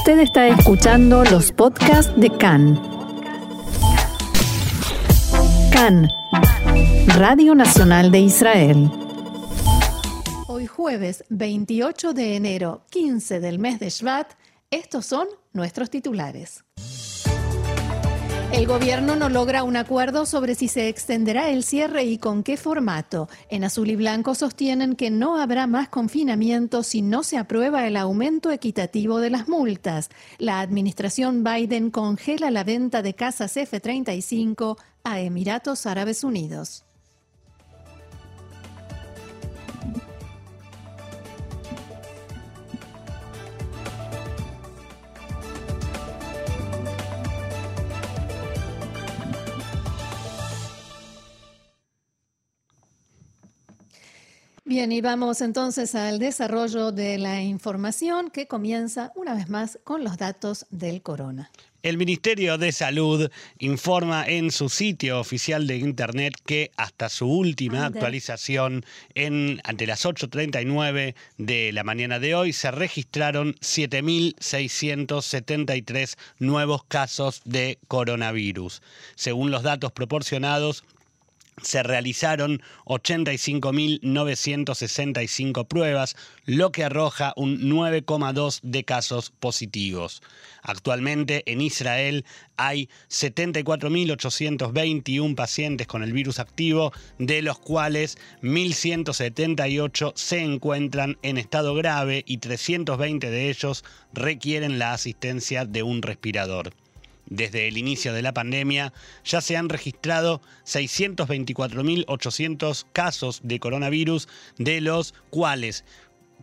Usted está escuchando los podcasts de CAN. CAN, Radio Nacional de Israel. Hoy jueves 28 de enero, 15 del mes de Shvat, estos son nuestros titulares. El gobierno no logra un acuerdo sobre si se extenderá el cierre y con qué formato. En azul y blanco sostienen que no habrá más confinamiento si no se aprueba el aumento equitativo de las multas. La administración Biden congela la venta de casas F-35 a Emiratos Árabes Unidos. Bien, y vamos entonces al desarrollo de la información que comienza una vez más con los datos del corona. El Ministerio de Salud informa en su sitio oficial de Internet que hasta su última actualización, en, ante las 8.39 de la mañana de hoy, se registraron 7.673 nuevos casos de coronavirus. Según los datos proporcionados, se realizaron 85.965 pruebas, lo que arroja un 9,2 de casos positivos. Actualmente en Israel hay 74.821 pacientes con el virus activo, de los cuales 1.178 se encuentran en estado grave y 320 de ellos requieren la asistencia de un respirador. Desde el inicio de la pandemia ya se han registrado 624.800 casos de coronavirus, de los cuales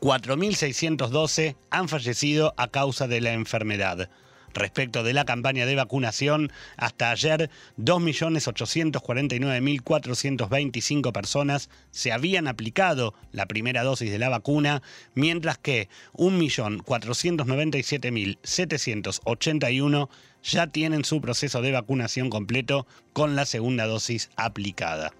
4.612 han fallecido a causa de la enfermedad. Respecto de la campaña de vacunación, hasta ayer 2.849.425 personas se habían aplicado la primera dosis de la vacuna, mientras que 1.497.781 ya tienen su proceso de vacunación completo con la segunda dosis aplicada.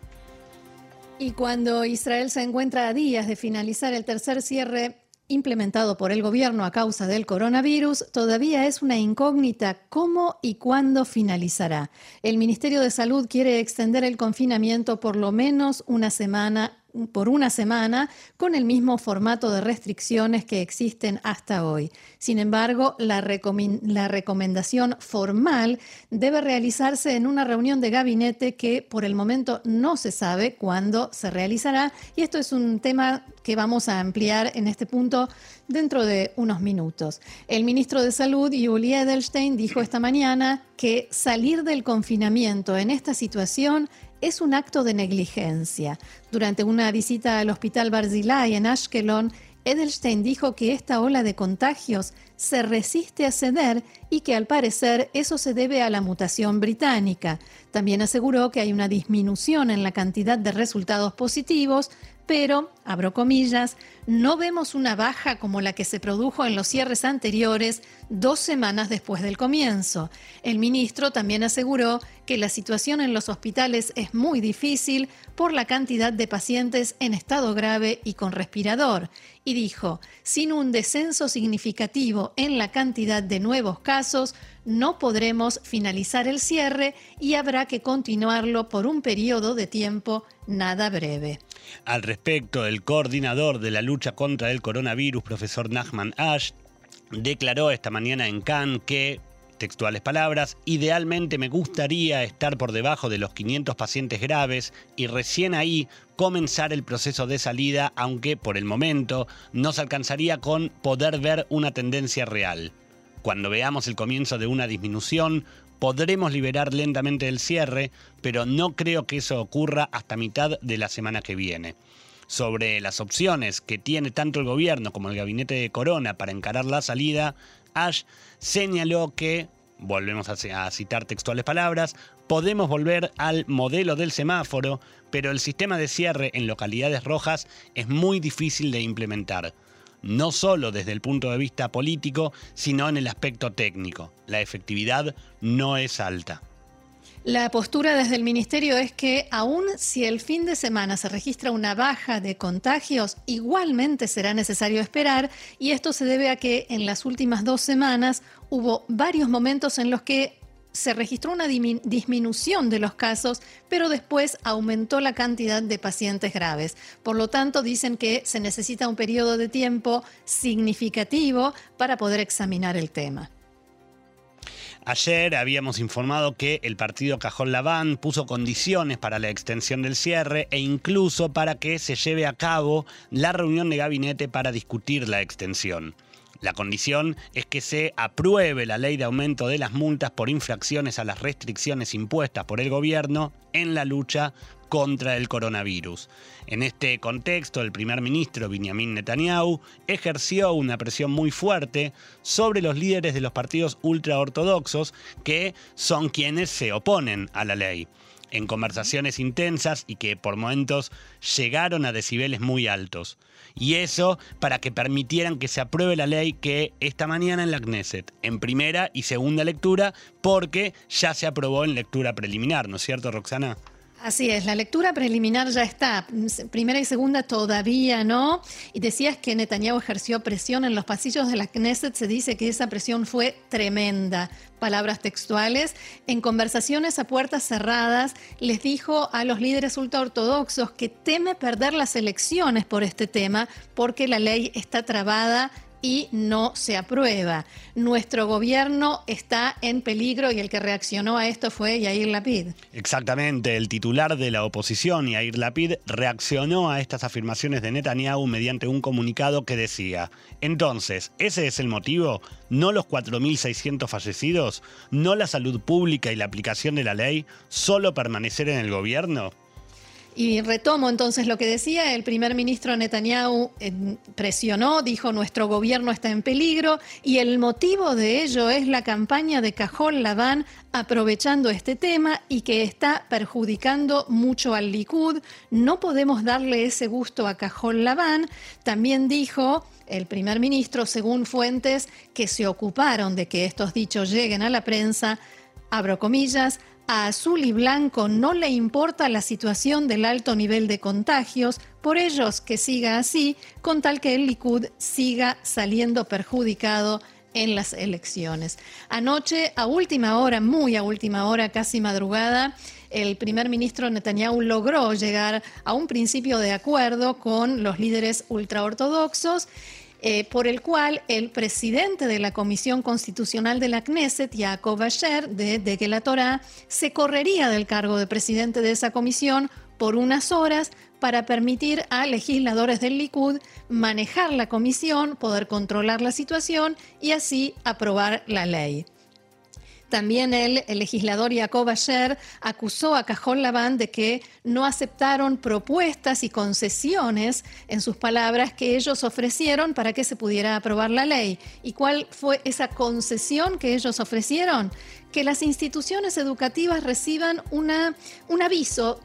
Y cuando Israel se encuentra a días de finalizar el tercer cierre implementado por el gobierno a causa del coronavirus, todavía es una incógnita cómo y cuándo finalizará. El Ministerio de Salud quiere extender el confinamiento por lo menos una semana por una semana con el mismo formato de restricciones que existen hasta hoy. Sin embargo, la, recomendación formal debe realizarse en una reunión de gabinete que por el momento no se sabe cuándo se realizará y esto es un tema que vamos a ampliar en este punto dentro de unos minutos. El ministro de Salud, Yuli Edelstein, dijo esta mañana que salir del confinamiento en esta situación es un acto de negligencia. Durante una visita al Hospital Barzilai en Ashkelon, Edelstein dijo que esta ola de contagios se resiste a ceder y que al parecer eso se debe a la mutación británica. También aseguró que hay una disminución en la cantidad de resultados positivos, pero, abro comillas, no vemos una baja como la que se produjo en los cierres anteriores dos semanas después del comienzo. El ministro también aseguró que la situación en los hospitales es muy difícil por la cantidad de pacientes en estado grave y con respirador, y dijo, sin un descenso significativo en la cantidad de nuevos casos, no podremos finalizar el cierre y habrá que continuarlo por un periodo de tiempo nada breve. Al respecto, el coordinador de la lucha contra el coronavirus, profesor Nachman Ash, declaró esta mañana en Cannes que textuales palabras, idealmente me gustaría estar por debajo de los 500 pacientes graves y recién ahí comenzar el proceso de salida, aunque por el momento nos alcanzaría con poder ver una tendencia real. Cuando veamos el comienzo de una disminución, podremos liberar lentamente el cierre, pero no creo que eso ocurra hasta mitad de la semana que viene. Sobre las opciones que tiene tanto el gobierno como el gabinete de Corona para encarar la salida, Ash señaló que, volvemos a citar textuales palabras, podemos volver al modelo del semáforo, pero el sistema de cierre en localidades rojas es muy difícil de implementar no solo desde el punto de vista político, sino en el aspecto técnico. La efectividad no es alta. La postura desde el Ministerio es que aun si el fin de semana se registra una baja de contagios, igualmente será necesario esperar y esto se debe a que en las últimas dos semanas hubo varios momentos en los que se registró una disminución de los casos, pero después aumentó la cantidad de pacientes graves. Por lo tanto, dicen que se necesita un periodo de tiempo significativo para poder examinar el tema. Ayer habíamos informado que el partido Cajón Laván puso condiciones para la extensión del cierre e incluso para que se lleve a cabo la reunión de gabinete para discutir la extensión. La condición es que se apruebe la ley de aumento de las multas por infracciones a las restricciones impuestas por el gobierno en la lucha contra el coronavirus. En este contexto, el primer ministro Benjamin Netanyahu ejerció una presión muy fuerte sobre los líderes de los partidos ultraortodoxos que son quienes se oponen a la ley en conversaciones intensas y que por momentos llegaron a decibeles muy altos. Y eso para que permitieran que se apruebe la ley que esta mañana en la Knesset, en primera y segunda lectura, porque ya se aprobó en lectura preliminar, ¿no es cierto, Roxana? Así es, la lectura preliminar ya está, primera y segunda todavía no. Y decías que Netanyahu ejerció presión en los pasillos de la Knesset, se dice que esa presión fue tremenda. Palabras textuales. En conversaciones a puertas cerradas, les dijo a los líderes ultraortodoxos que teme perder las elecciones por este tema, porque la ley está trabada y no se aprueba. Nuestro gobierno está en peligro y el que reaccionó a esto fue Yair Lapid. Exactamente, el titular de la oposición, Yair Lapid, reaccionó a estas afirmaciones de Netanyahu mediante un comunicado que decía, entonces, ¿ese es el motivo? ¿No los 4.600 fallecidos? ¿No la salud pública y la aplicación de la ley? ¿Solo permanecer en el gobierno? Y retomo entonces lo que decía, el primer ministro Netanyahu eh, presionó, dijo nuestro gobierno está en peligro y el motivo de ello es la campaña de Cajol Laván aprovechando este tema y que está perjudicando mucho al Likud. No podemos darle ese gusto a Cajol Laván. También dijo el primer ministro, según fuentes que se ocuparon de que estos dichos lleguen a la prensa, abro comillas, a Azul y Blanco no le importa la situación del alto nivel de contagios, por ellos que siga así, con tal que el Likud siga saliendo perjudicado en las elecciones. Anoche, a última hora, muy a última hora, casi madrugada, el primer ministro Netanyahu logró llegar a un principio de acuerdo con los líderes ultraortodoxos eh, por el cual el presidente de la Comisión Constitucional de la Knesset, Yaakov Asher, de, de la Torah, se correría del cargo de presidente de esa comisión por unas horas para permitir a legisladores del Likud manejar la comisión, poder controlar la situación y así aprobar la ley. También el, legislador Jacob Asher acusó a Cajón Laván de que no aceptaron propuestas y concesiones, en sus palabras, que ellos ofrecieron para que se pudiera aprobar la ley. ¿Y cuál fue esa concesión que ellos ofrecieron? Que las instituciones educativas reciban una, un aviso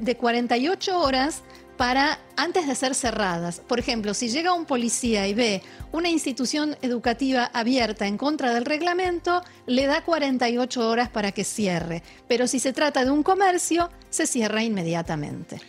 de 48 horas para antes de ser cerradas. Por ejemplo, si llega un policía y ve una institución educativa abierta en contra del reglamento, le da 48 horas para que cierre. Pero si se trata de un comercio, se cierra inmediatamente.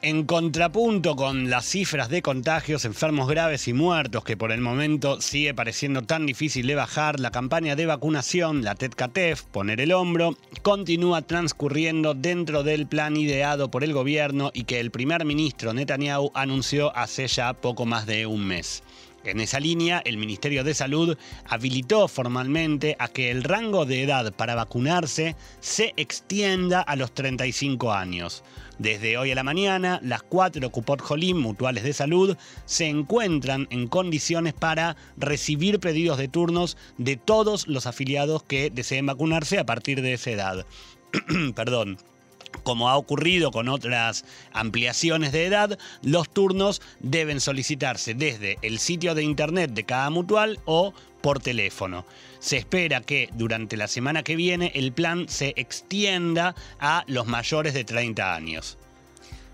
En contrapunto con las cifras de contagios, enfermos graves y muertos, que por el momento sigue pareciendo tan difícil de bajar, la campaña de vacunación, la TETCATEF, poner el hombro, continúa transcurriendo dentro del plan ideado por el gobierno y que el primer ministro Netanyahu anunció hace ya poco más de un mes. En esa línea, el Ministerio de Salud habilitó formalmente a que el rango de edad para vacunarse se extienda a los 35 años. Desde hoy a la mañana, las cuatro Cupot Jolim mutuales de salud se encuentran en condiciones para recibir pedidos de turnos de todos los afiliados que deseen vacunarse a partir de esa edad. Perdón. Como ha ocurrido con otras ampliaciones de edad, los turnos deben solicitarse desde el sitio de internet de cada mutual o por teléfono. Se espera que durante la semana que viene el plan se extienda a los mayores de 30 años.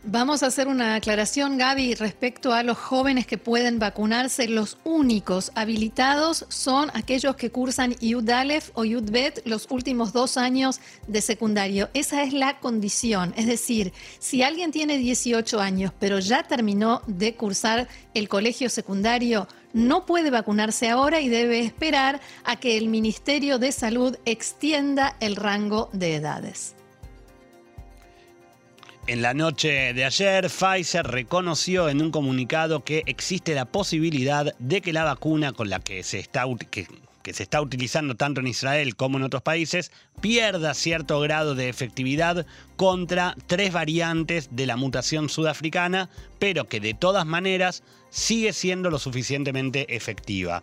Vamos a hacer una aclaración, Gaby, respecto a los jóvenes que pueden vacunarse. Los únicos habilitados son aquellos que cursan UDALEF o UDBET los últimos dos años de secundario. Esa es la condición. Es decir, si alguien tiene 18 años pero ya terminó de cursar el colegio secundario, no puede vacunarse ahora y debe esperar a que el Ministerio de Salud extienda el rango de edades. En la noche de ayer, Pfizer reconoció en un comunicado que existe la posibilidad de que la vacuna con la que se está, que, se está utilizando tanto en Israel como en otros países pierda cierto grado de efectividad contra tres variantes de la mutación sudafricana, pero que de todas maneras sigue siendo lo suficientemente efectiva.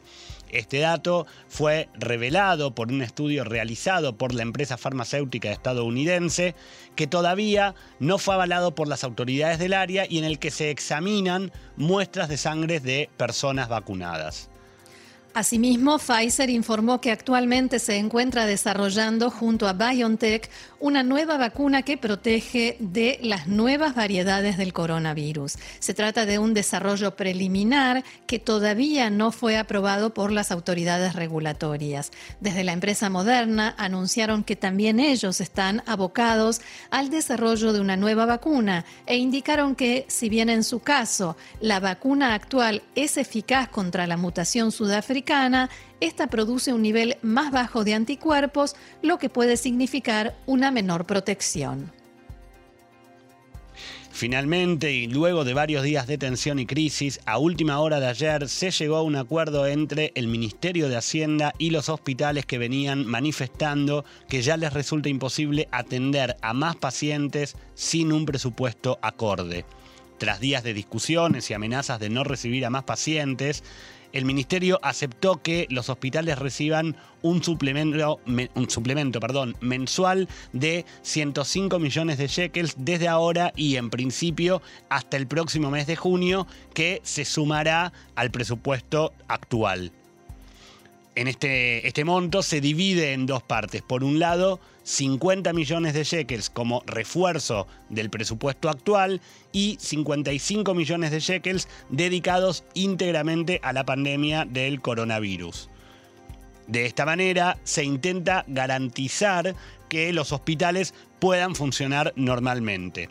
Este dato fue revelado por un estudio realizado por la empresa farmacéutica estadounidense que todavía no fue avalado por las autoridades del área y en el que se examinan muestras de sangre de personas vacunadas. Asimismo, Pfizer informó que actualmente se encuentra desarrollando junto a BioNTech una nueva vacuna que protege de las nuevas variedades del coronavirus. Se trata de un desarrollo preliminar que todavía no fue aprobado por las autoridades regulatorias. Desde la empresa Moderna anunciaron que también ellos están abocados al desarrollo de una nueva vacuna e indicaron que, si bien en su caso la vacuna actual es eficaz contra la mutación sudafricana, esta produce un nivel más bajo de anticuerpos, lo que puede significar una menor protección. Finalmente, y luego de varios días de tensión y crisis, a última hora de ayer se llegó a un acuerdo entre el Ministerio de Hacienda y los hospitales que venían manifestando que ya les resulta imposible atender a más pacientes sin un presupuesto acorde. Tras días de discusiones y amenazas de no recibir a más pacientes, el ministerio aceptó que los hospitales reciban un suplemento, un suplemento perdón, mensual de 105 millones de shekels desde ahora y en principio hasta el próximo mes de junio, que se sumará al presupuesto actual. En este, este monto se divide en dos partes. Por un lado, 50 millones de shekels como refuerzo del presupuesto actual y 55 millones de shekels dedicados íntegramente a la pandemia del coronavirus. De esta manera se intenta garantizar que los hospitales puedan funcionar normalmente.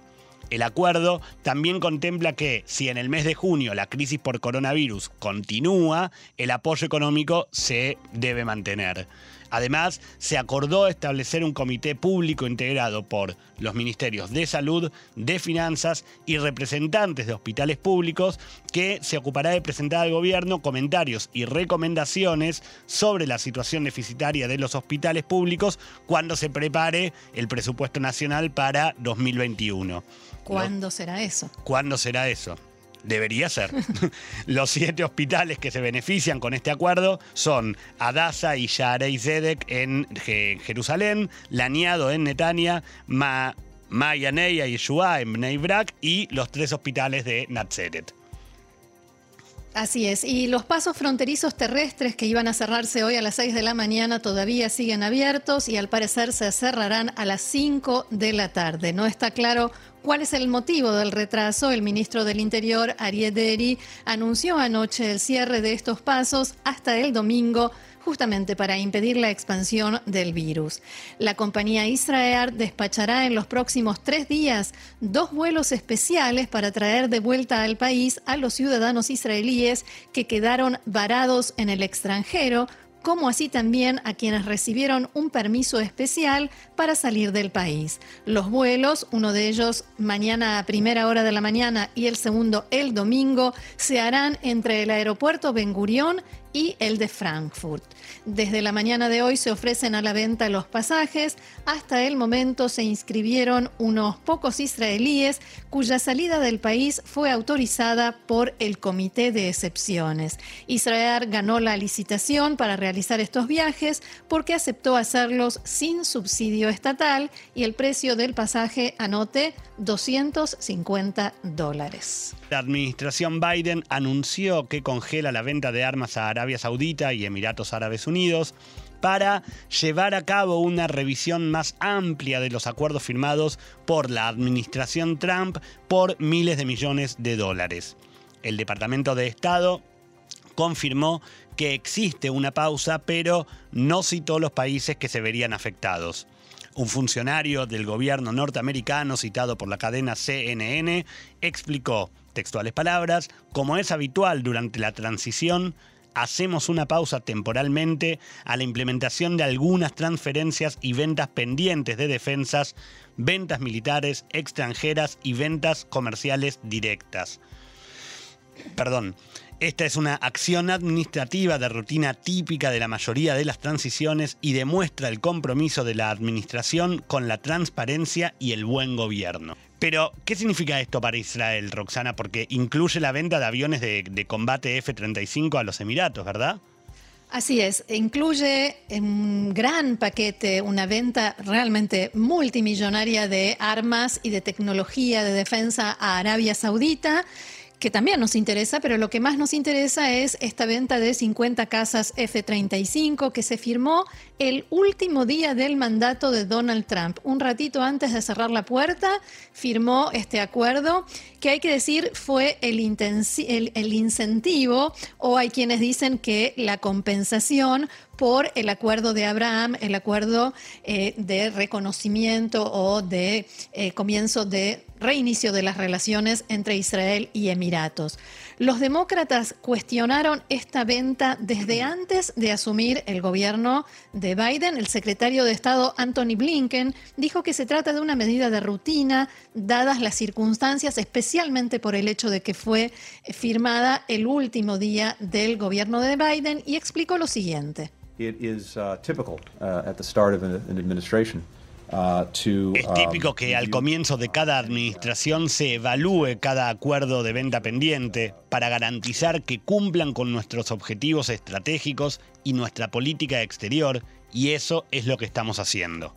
El acuerdo también contempla que si en el mes de junio la crisis por coronavirus continúa, el apoyo económico se debe mantener. Además, se acordó establecer un comité público integrado por los ministerios de Salud, de Finanzas y representantes de hospitales públicos que se ocupará de presentar al gobierno comentarios y recomendaciones sobre la situación deficitaria de los hospitales públicos cuando se prepare el presupuesto nacional para 2021. ¿Cuándo será eso? ¿Cuándo será eso? Debería ser. Los siete hospitales que se benefician con este acuerdo son Adasa y Yarei Zedek en Jerusalén, Laniado en Netania, Ma Mayanei y Yeshua en Bnei Brak y los tres hospitales de Nazaret. Así es, y los pasos fronterizos terrestres que iban a cerrarse hoy a las 6 de la mañana todavía siguen abiertos y al parecer se cerrarán a las 5 de la tarde. No está claro cuál es el motivo del retraso. El ministro del Interior, Ariel Deri, anunció anoche el cierre de estos pasos hasta el domingo justamente para impedir la expansión del virus. La compañía Israel despachará en los próximos tres días dos vuelos especiales para traer de vuelta al país a los ciudadanos israelíes que quedaron varados en el extranjero como así también a quienes recibieron un permiso especial para salir del país. Los vuelos, uno de ellos mañana a primera hora de la mañana y el segundo el domingo, se harán entre el aeropuerto Ben Gurión y el de Frankfurt. Desde la mañana de hoy se ofrecen a la venta los pasajes. Hasta el momento se inscribieron unos pocos israelíes cuya salida del país fue autorizada por el Comité de Excepciones. Israel ganó la licitación para realizar estos viajes porque aceptó hacerlos sin subsidio estatal y el precio del pasaje, anote, 250 dólares. La administración Biden anunció que congela la venta de armas a Arabia Saudita y Emiratos Árabes Unidos para llevar a cabo una revisión más amplia de los acuerdos firmados por la administración Trump por miles de millones de dólares. El Departamento de Estado confirmó que existe una pausa, pero no citó los países que se verían afectados. Un funcionario del gobierno norteamericano citado por la cadena CNN explicó, textuales palabras, como es habitual durante la transición, hacemos una pausa temporalmente a la implementación de algunas transferencias y ventas pendientes de defensas, ventas militares extranjeras y ventas comerciales directas. Perdón, esta es una acción administrativa de rutina típica de la mayoría de las transiciones y demuestra el compromiso de la administración con la transparencia y el buen gobierno. Pero, ¿qué significa esto para Israel, Roxana? Porque incluye la venta de aviones de, combate F-35 a los Emiratos, ¿verdad? Así es, incluye un gran paquete, una venta realmente multimillonaria de armas y de tecnología de defensa a Arabia Saudita que también nos interesa, pero lo que más nos interesa es esta venta de 50 casas F-35 que se firmó el último día del mandato de Donald Trump. Un ratito antes de cerrar la puerta, firmó este acuerdo que hay que decir fue el, incentivo o hay quienes dicen que la compensación por el acuerdo de Abraham, el acuerdo eh, de reconocimiento o de eh, comienzo de reinicio de las relaciones entre Israel y Emiratos. Los demócratas cuestionaron esta venta desde antes de asumir el gobierno de Biden. El secretario de Estado Anthony Blinken dijo que se trata de una medida de rutina, dadas las circunstancias, especialmente por el hecho de que fue firmada el último día del gobierno de Biden, y explicó lo siguiente. Es típico que al comienzo de cada administración se evalúe cada acuerdo de venta pendiente para garantizar que cumplan con nuestros objetivos estratégicos y nuestra política exterior, y eso es lo que estamos haciendo.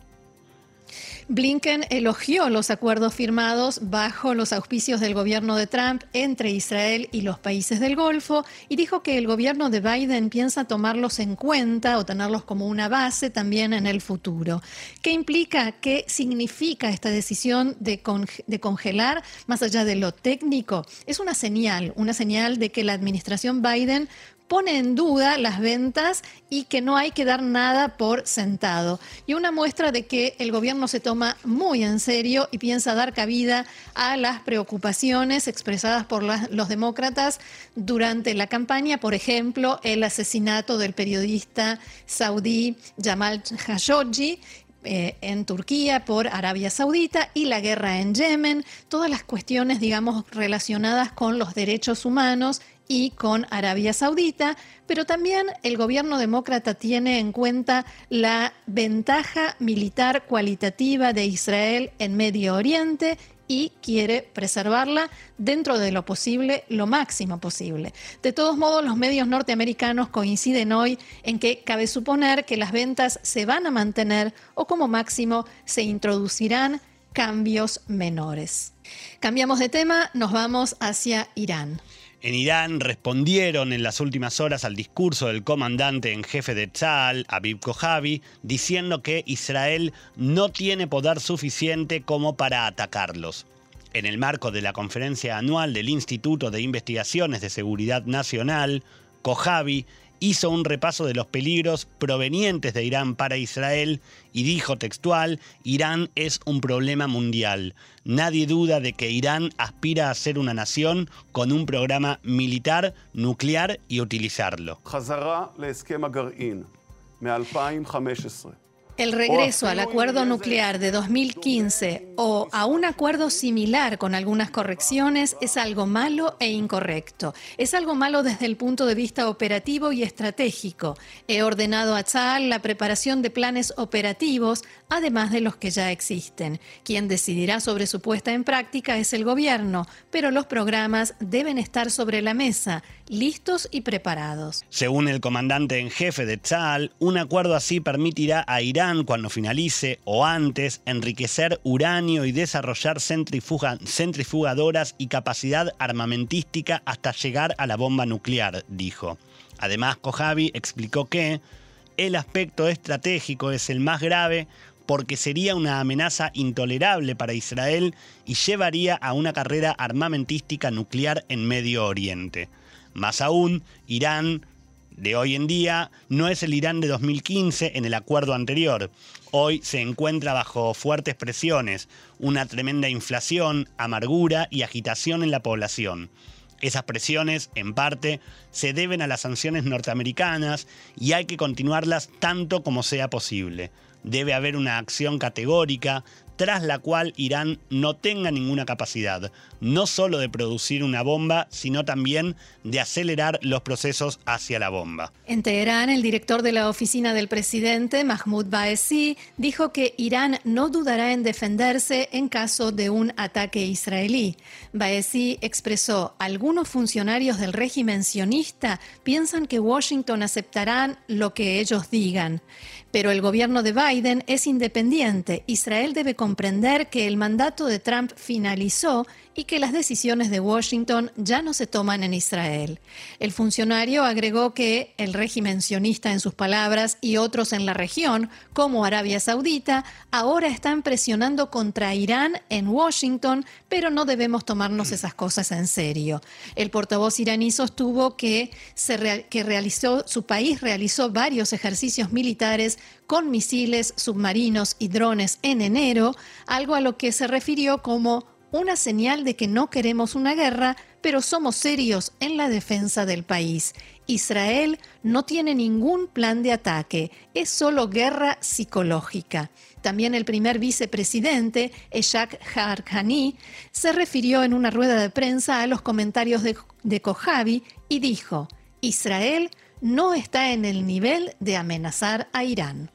Blinken elogió los acuerdos firmados bajo los auspicios del gobierno de Trump entre Israel y los países del Golfo y dijo que el gobierno de Biden piensa tomarlos en cuenta o tenerlos como una base también en el futuro. ¿Qué implica? ¿Qué significa esta decisión de, de congelar más allá de lo técnico? Es una señal, una señal de que la administración Biden pone en duda las ventas y que no hay que dar nada por sentado. Y una muestra de que el gobierno se toma muy en serio y piensa dar cabida a las preocupaciones expresadas por los demócratas durante la campaña, por ejemplo, el asesinato del periodista saudí Jamal Khashoggi, eh, en Turquía por Arabia Saudita y la guerra en Yemen, todas las cuestiones, digamos, relacionadas con los derechos humanos y con Arabia Saudita, pero también el gobierno demócrata tiene en cuenta la ventaja militar cualitativa de Israel en Medio Oriente y quiere preservarla dentro de lo posible, lo máximo posible. De todos modos, los medios norteamericanos coinciden hoy en que cabe suponer que las ventas se van a mantener o como máximo se introducirán cambios menores. Cambiamos de tema, nos vamos hacia Irán. En Irán respondieron en las últimas horas al discurso del comandante en jefe de Tzal, Abib Kojavi, diciendo que Israel no tiene poder suficiente como para atacarlos. En el marco de la conferencia anual del Instituto de Investigaciones de Seguridad Nacional, Kojavi hizo un repaso de los peligros provenientes de Irán para Israel y dijo textual, Irán es un problema mundial. Nadie duda de que Irán aspira a ser una nación con un programa militar, nuclear y utilizarlo. El regreso al acuerdo nuclear de 2015 o a un acuerdo similar con algunas correcciones es algo malo e incorrecto. Es algo malo desde el punto de vista operativo y estratégico. He ordenado a Tzal la preparación de planes operativos, además de los que ya existen. Quien decidirá sobre su puesta en práctica es el gobierno, pero los programas deben estar sobre la mesa, listos y preparados. Según el comandante en jefe de Tzal, un acuerdo así permitirá a Irán cuando finalice o antes enriquecer uranio y desarrollar centrifugadoras y capacidad armamentística hasta llegar a la bomba nuclear, dijo. Además, Kojavi explicó que el aspecto estratégico es el más grave porque sería una amenaza intolerable para Israel y llevaría a una carrera armamentística nuclear en Medio Oriente. Más aún, Irán de hoy en día no es el Irán de 2015 en el acuerdo anterior. Hoy se encuentra bajo fuertes presiones, una tremenda inflación, amargura y agitación en la población. Esas presiones, en parte, se deben a las sanciones norteamericanas y hay que continuarlas tanto como sea posible. Debe haber una acción categórica tras la cual Irán no tenga ninguna capacidad, no solo de producir una bomba, sino también de acelerar los procesos hacia la bomba. En Teherán, el director de la oficina del presidente, Mahmoud Baesi, dijo que Irán no dudará en defenderse en caso de un ataque israelí. Baesi expresó, algunos funcionarios del régimen sionista piensan que Washington aceptarán lo que ellos digan. Pero el gobierno de Biden es independiente. Israel debe comprender que el mandato de Trump finalizó y que las decisiones de Washington ya no se toman en Israel. El funcionario agregó que el régimen sionista en sus palabras y otros en la región, como Arabia Saudita, ahora están presionando contra Irán en Washington, pero no debemos tomarnos esas cosas en serio. El portavoz iraní sostuvo que, se que realizó, su país realizó varios ejercicios militares con misiles, submarinos y drones en enero, algo a lo que se refirió como una señal de que no queremos una guerra, pero somos serios en la defensa del país. Israel no tiene ningún plan de ataque, es solo guerra psicológica. También el primer vicepresidente, Eshak Harkhani, se refirió en una rueda de prensa a los comentarios de, de y dijo, Israel no está en el nivel de amenazar a Irán.